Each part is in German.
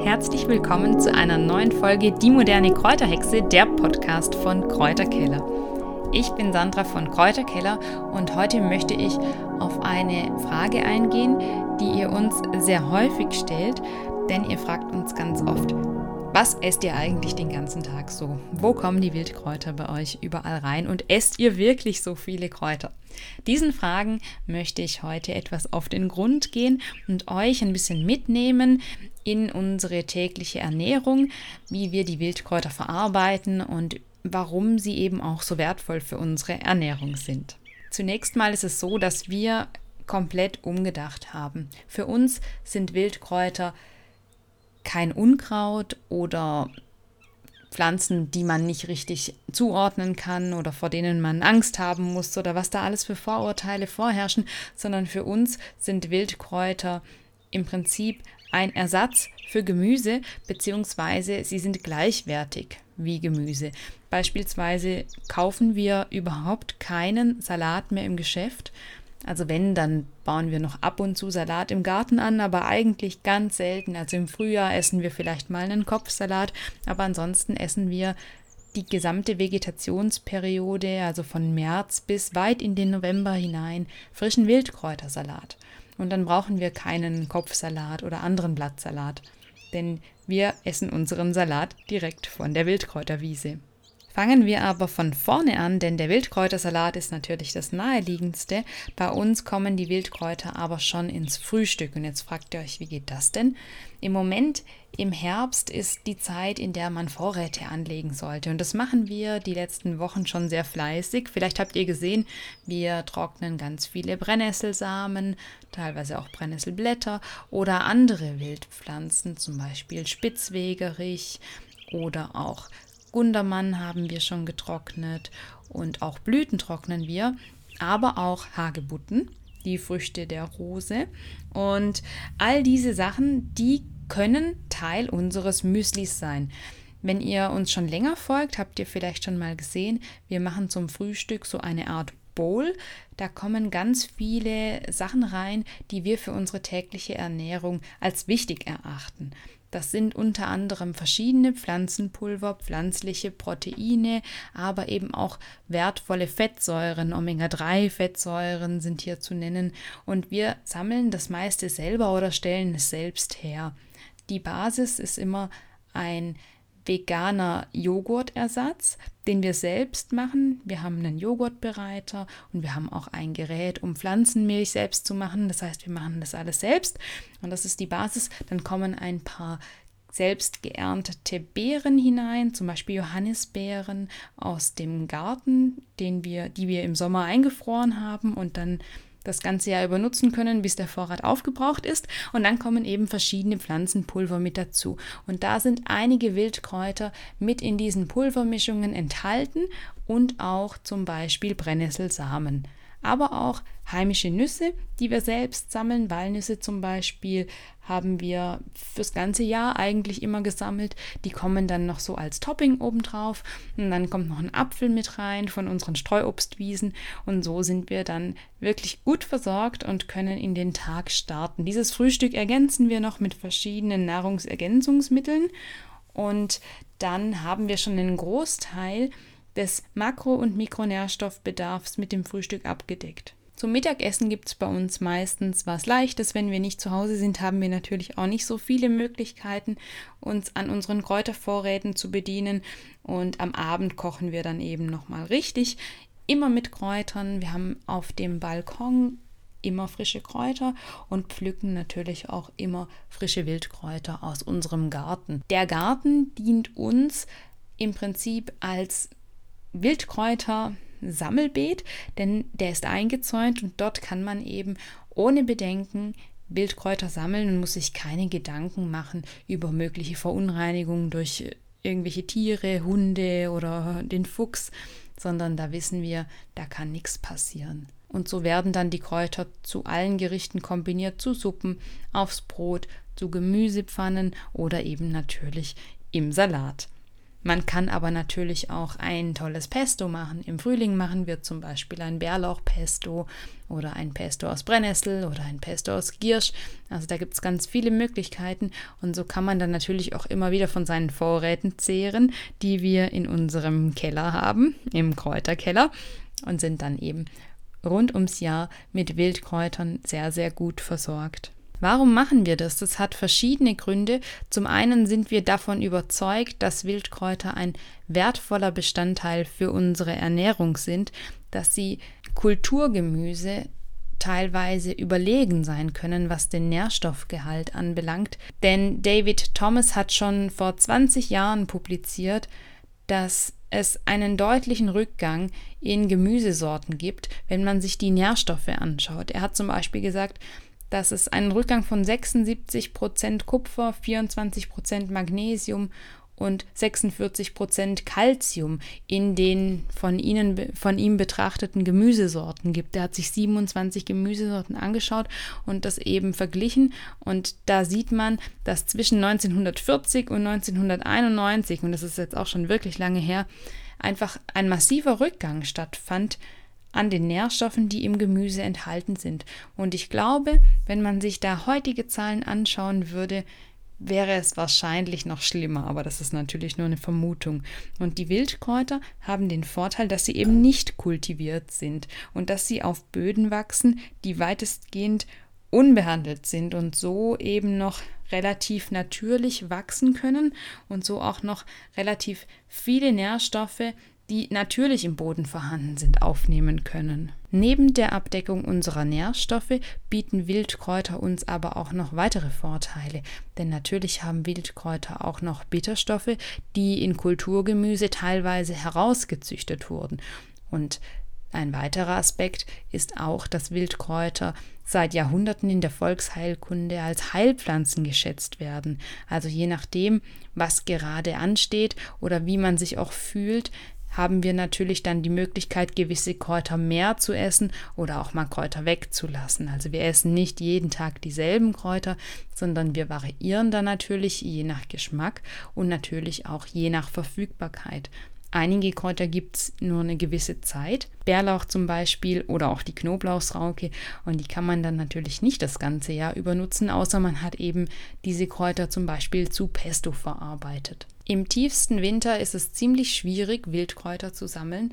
Herzlich willkommen zu einer neuen Folge Die moderne Kräuterhexe, der Podcast von Kräuterkeller. Ich bin Sandra von Kräuterkeller und heute möchte ich auf eine Frage eingehen, die ihr uns sehr häufig stellt, denn ihr fragt uns ganz oft, was esst ihr eigentlich den ganzen Tag so? Wo kommen die Wildkräuter bei euch überall rein? Und esst ihr wirklich so viele Kräuter? Diesen Fragen möchte ich heute etwas auf den Grund gehen und euch ein bisschen mitnehmen in unsere tägliche Ernährung, wie wir die Wildkräuter verarbeiten und warum sie eben auch so wertvoll für unsere Ernährung sind. Zunächst mal ist es so, dass wir komplett umgedacht haben. Für uns sind Wildkräuter kein Unkraut oder Pflanzen, die man nicht richtig zuordnen kann oder vor denen man Angst haben muss oder was da alles für Vorurteile vorherrschen, sondern für uns sind Wildkräuter im Prinzip ein Ersatz für Gemüse, beziehungsweise sie sind gleichwertig wie Gemüse. Beispielsweise kaufen wir überhaupt keinen Salat mehr im Geschäft, also wenn, dann bauen wir noch ab und zu Salat im Garten an, aber eigentlich ganz selten. Also im Frühjahr essen wir vielleicht mal einen Kopfsalat, aber ansonsten essen wir die gesamte Vegetationsperiode, also von März bis weit in den November hinein, frischen Wildkräutersalat. Und dann brauchen wir keinen Kopfsalat oder anderen Blattsalat, denn wir essen unseren Salat direkt von der Wildkräuterwiese. Fangen wir aber von vorne an, denn der Wildkräutersalat ist natürlich das naheliegendste. Bei uns kommen die Wildkräuter aber schon ins Frühstück. Und jetzt fragt ihr euch, wie geht das denn? Im Moment im Herbst ist die Zeit, in der man Vorräte anlegen sollte. Und das machen wir die letzten Wochen schon sehr fleißig. Vielleicht habt ihr gesehen, wir trocknen ganz viele Brennnesselsamen, teilweise auch Brennnesselblätter oder andere Wildpflanzen, zum Beispiel Spitzwegerich oder auch Gundermann haben wir schon getrocknet und auch Blüten trocknen wir, aber auch Hagebutten, die Früchte der Rose. Und all diese Sachen, die können Teil unseres Müslis sein. Wenn ihr uns schon länger folgt, habt ihr vielleicht schon mal gesehen, wir machen zum Frühstück so eine Art Bowl. Da kommen ganz viele Sachen rein, die wir für unsere tägliche Ernährung als wichtig erachten. Das sind unter anderem verschiedene Pflanzenpulver, pflanzliche Proteine, aber eben auch wertvolle Fettsäuren, Omega-3-Fettsäuren sind hier zu nennen. Und wir sammeln das meiste selber oder stellen es selbst her. Die Basis ist immer ein veganer Joghurtersatz, den wir selbst machen. Wir haben einen Joghurtbereiter und wir haben auch ein Gerät, um Pflanzenmilch selbst zu machen. Das heißt, wir machen das alles selbst und das ist die Basis. Dann kommen ein paar selbst geerntete Beeren hinein, zum Beispiel Johannisbeeren aus dem Garten, den wir, die wir im Sommer eingefroren haben und dann das ganze Jahr über nutzen können, bis der Vorrat aufgebraucht ist. Und dann kommen eben verschiedene Pflanzenpulver mit dazu. Und da sind einige Wildkräuter mit in diesen Pulvermischungen enthalten und auch zum Beispiel Brennnesselsamen aber auch heimische Nüsse, die wir selbst sammeln. Walnüsse zum Beispiel haben wir fürs ganze Jahr eigentlich immer gesammelt. Die kommen dann noch so als Topping obendrauf. Und dann kommt noch ein Apfel mit rein von unseren Streuobstwiesen. Und so sind wir dann wirklich gut versorgt und können in den Tag starten. Dieses Frühstück ergänzen wir noch mit verschiedenen Nahrungsergänzungsmitteln. Und dann haben wir schon einen Großteil des Makro- und Mikronährstoffbedarfs mit dem Frühstück abgedeckt. Zum Mittagessen gibt es bei uns meistens was Leichtes. Wenn wir nicht zu Hause sind, haben wir natürlich auch nicht so viele Möglichkeiten, uns an unseren Kräutervorräten zu bedienen. Und am Abend kochen wir dann eben nochmal richtig. Immer mit Kräutern. Wir haben auf dem Balkon immer frische Kräuter und pflücken natürlich auch immer frische Wildkräuter aus unserem Garten. Der Garten dient uns im Prinzip als Wildkräuter Sammelbeet, denn der ist eingezäunt und dort kann man eben ohne Bedenken Wildkräuter sammeln und muss sich keine Gedanken machen über mögliche Verunreinigungen durch irgendwelche Tiere, Hunde oder den Fuchs, sondern da wissen wir, da kann nichts passieren. Und so werden dann die Kräuter zu allen Gerichten kombiniert, zu Suppen, aufs Brot, zu Gemüsepfannen oder eben natürlich im Salat. Man kann aber natürlich auch ein tolles Pesto machen. Im Frühling machen wir zum Beispiel ein Bärlauchpesto oder ein Pesto aus Brennnessel oder ein Pesto aus Giersch. Also da gibt es ganz viele Möglichkeiten und so kann man dann natürlich auch immer wieder von seinen Vorräten zehren, die wir in unserem Keller haben, im Kräuterkeller und sind dann eben rund ums Jahr mit Wildkräutern sehr, sehr gut versorgt. Warum machen wir das? Das hat verschiedene Gründe. Zum einen sind wir davon überzeugt, dass Wildkräuter ein wertvoller Bestandteil für unsere Ernährung sind, dass sie Kulturgemüse teilweise überlegen sein können, was den Nährstoffgehalt anbelangt. Denn David Thomas hat schon vor 20 Jahren publiziert, dass es einen deutlichen Rückgang in Gemüsesorten gibt, wenn man sich die Nährstoffe anschaut. Er hat zum Beispiel gesagt, dass es einen Rückgang von 76% Kupfer, 24% Magnesium und 46% Calcium in den von, ihnen, von ihm betrachteten Gemüsesorten gibt. Er hat sich 27 Gemüsesorten angeschaut und das eben verglichen. Und da sieht man, dass zwischen 1940 und 1991, und das ist jetzt auch schon wirklich lange her, einfach ein massiver Rückgang stattfand an den Nährstoffen, die im Gemüse enthalten sind. Und ich glaube, wenn man sich da heutige Zahlen anschauen würde, wäre es wahrscheinlich noch schlimmer, aber das ist natürlich nur eine Vermutung. Und die Wildkräuter haben den Vorteil, dass sie eben nicht kultiviert sind und dass sie auf Böden wachsen, die weitestgehend unbehandelt sind und so eben noch relativ natürlich wachsen können und so auch noch relativ viele Nährstoffe die natürlich im Boden vorhanden sind, aufnehmen können. Neben der Abdeckung unserer Nährstoffe bieten Wildkräuter uns aber auch noch weitere Vorteile, denn natürlich haben Wildkräuter auch noch Bitterstoffe, die in Kulturgemüse teilweise herausgezüchtet wurden. Und ein weiterer Aspekt ist auch, dass Wildkräuter seit Jahrhunderten in der Volksheilkunde als Heilpflanzen geschätzt werden. Also je nachdem, was gerade ansteht oder wie man sich auch fühlt, haben wir natürlich dann die Möglichkeit, gewisse Kräuter mehr zu essen oder auch mal Kräuter wegzulassen. Also wir essen nicht jeden Tag dieselben Kräuter, sondern wir variieren dann natürlich je nach Geschmack und natürlich auch je nach Verfügbarkeit. Einige Kräuter gibt es nur eine gewisse Zeit, Bärlauch zum Beispiel oder auch die Knoblauchsrauke und die kann man dann natürlich nicht das ganze Jahr über nutzen, außer man hat eben diese Kräuter zum Beispiel zu Pesto verarbeitet. Im tiefsten Winter ist es ziemlich schwierig, Wildkräuter zu sammeln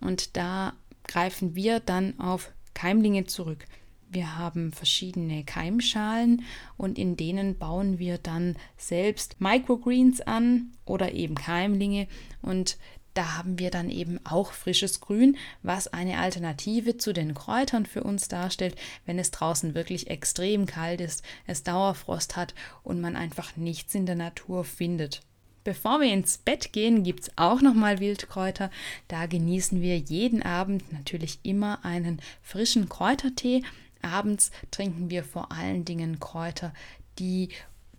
und da greifen wir dann auf Keimlinge zurück. Wir haben verschiedene Keimschalen und in denen bauen wir dann selbst Microgreens an oder eben Keimlinge und da haben wir dann eben auch frisches Grün, was eine Alternative zu den Kräutern für uns darstellt, wenn es draußen wirklich extrem kalt ist, es Dauerfrost hat und man einfach nichts in der Natur findet. Bevor wir ins Bett gehen, gibt es auch nochmal Wildkräuter. Da genießen wir jeden Abend natürlich immer einen frischen Kräutertee. Abends trinken wir vor allen Dingen Kräuter, die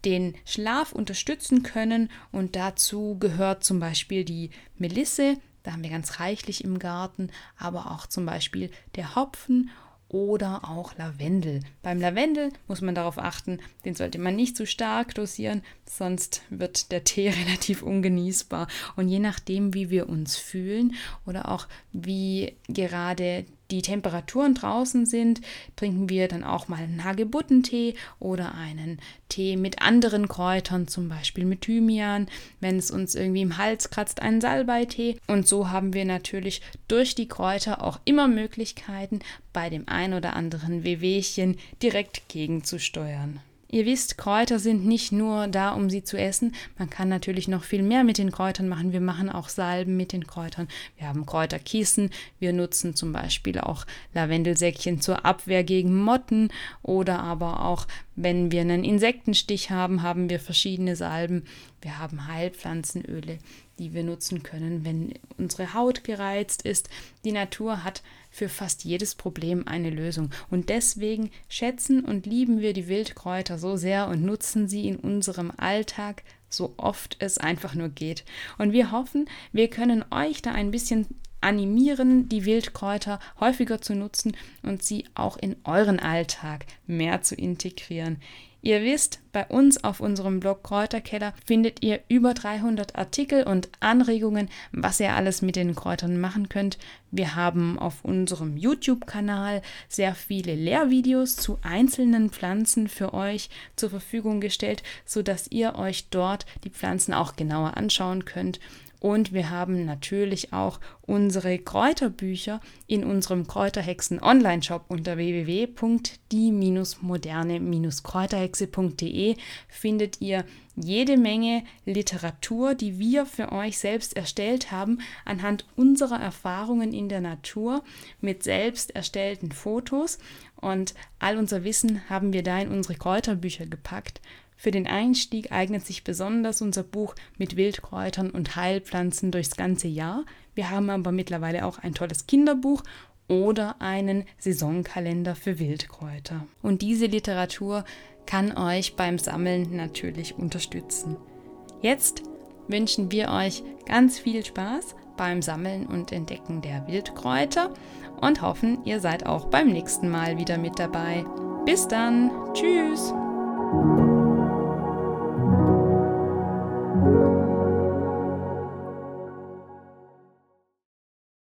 den Schlaf unterstützen können. Und dazu gehört zum Beispiel die Melisse, da haben wir ganz reichlich im Garten, aber auch zum Beispiel der Hopfen oder auch Lavendel. Beim Lavendel muss man darauf achten, den sollte man nicht zu stark dosieren, sonst wird der Tee relativ ungenießbar. Und je nachdem, wie wir uns fühlen oder auch wie gerade die Temperaturen draußen sind, trinken wir dann auch mal einen Hagebuttentee oder einen Tee mit anderen Kräutern, zum Beispiel mit Thymian. Wenn es uns irgendwie im Hals kratzt, einen Salbeitee. Und so haben wir natürlich durch die Kräuter auch immer Möglichkeiten, bei dem ein oder anderen Wehwehchen direkt gegenzusteuern. Ihr wisst, Kräuter sind nicht nur da, um sie zu essen. Man kann natürlich noch viel mehr mit den Kräutern machen. Wir machen auch Salben mit den Kräutern. Wir haben Kräuterkissen. Wir nutzen zum Beispiel auch Lavendelsäckchen zur Abwehr gegen Motten oder aber auch, wenn wir einen Insektenstich haben, haben wir verschiedene Salben. Wir haben Heilpflanzenöle, die wir nutzen können, wenn unsere Haut gereizt ist. Die Natur hat für fast jedes Problem eine Lösung. Und deswegen schätzen und lieben wir die Wildkräuter so sehr und nutzen sie in unserem Alltag so oft es einfach nur geht. Und wir hoffen, wir können euch da ein bisschen animieren, die Wildkräuter häufiger zu nutzen und sie auch in euren Alltag mehr zu integrieren. Ihr wisst, bei uns auf unserem Blog Kräuterkeller findet ihr über 300 Artikel und Anregungen, was ihr alles mit den Kräutern machen könnt. Wir haben auf unserem YouTube-Kanal sehr viele Lehrvideos zu einzelnen Pflanzen für euch zur Verfügung gestellt, sodass ihr euch dort die Pflanzen auch genauer anschauen könnt und wir haben natürlich auch unsere Kräuterbücher in unserem Kräuterhexen Online-Shop unter www.die-moderne-kräuterhexe.de findet ihr jede Menge Literatur, die wir für euch selbst erstellt haben, anhand unserer Erfahrungen in der Natur mit selbst erstellten Fotos. Und all unser Wissen haben wir da in unsere Kräuterbücher gepackt. Für den Einstieg eignet sich besonders unser Buch mit Wildkräutern und Heilpflanzen durchs ganze Jahr. Wir haben aber mittlerweile auch ein tolles Kinderbuch oder einen Saisonkalender für Wildkräuter. Und diese Literatur kann euch beim Sammeln natürlich unterstützen. Jetzt wünschen wir euch ganz viel Spaß beim Sammeln und Entdecken der Wildkräuter und hoffen, ihr seid auch beim nächsten Mal wieder mit dabei. Bis dann, tschüss!